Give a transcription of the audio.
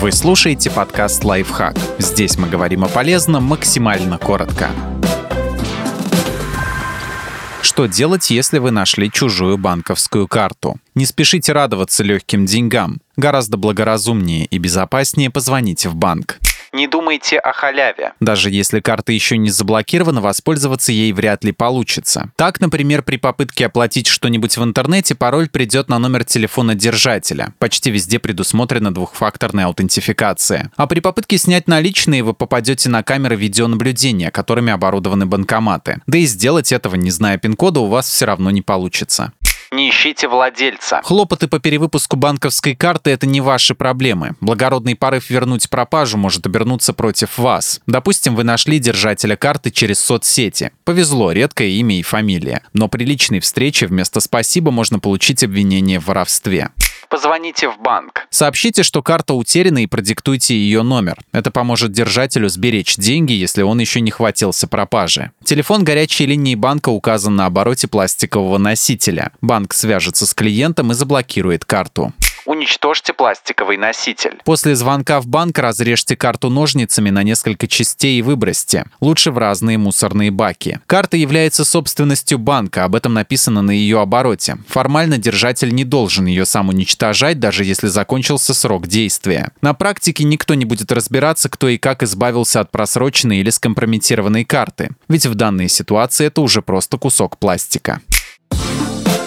Вы слушаете подкаст «Лайфхак». Здесь мы говорим о полезном максимально коротко. Что делать, если вы нашли чужую банковскую карту? Не спешите радоваться легким деньгам. Гораздо благоразумнее и безопаснее позвоните в банк. Не думайте о халяве. Даже если карта еще не заблокирована, воспользоваться ей вряд ли получится. Так, например, при попытке оплатить что-нибудь в интернете, пароль придет на номер телефона держателя. Почти везде предусмотрена двухфакторная аутентификация. А при попытке снять наличные вы попадете на камеры видеонаблюдения, которыми оборудованы банкоматы. Да и сделать этого, не зная пин-кода, у вас все равно не получится не ищите владельца. Хлопоты по перевыпуску банковской карты – это не ваши проблемы. Благородный порыв вернуть пропажу может обернуться против вас. Допустим, вы нашли держателя карты через соцсети. Повезло, редкое имя и фамилия. Но при личной встрече вместо «спасибо» можно получить обвинение в воровстве позвоните в банк. Сообщите, что карта утеряна и продиктуйте ее номер. Это поможет держателю сберечь деньги, если он еще не хватился пропажи. Телефон горячей линии банка указан на обороте пластикового носителя. Банк свяжется с клиентом и заблокирует карту уничтожьте пластиковый носитель. После звонка в банк разрежьте карту ножницами на несколько частей и выбросьте. Лучше в разные мусорные баки. Карта является собственностью банка, об этом написано на ее обороте. Формально держатель не должен ее сам уничтожать, даже если закончился срок действия. На практике никто не будет разбираться, кто и как избавился от просроченной или скомпрометированной карты. Ведь в данной ситуации это уже просто кусок пластика.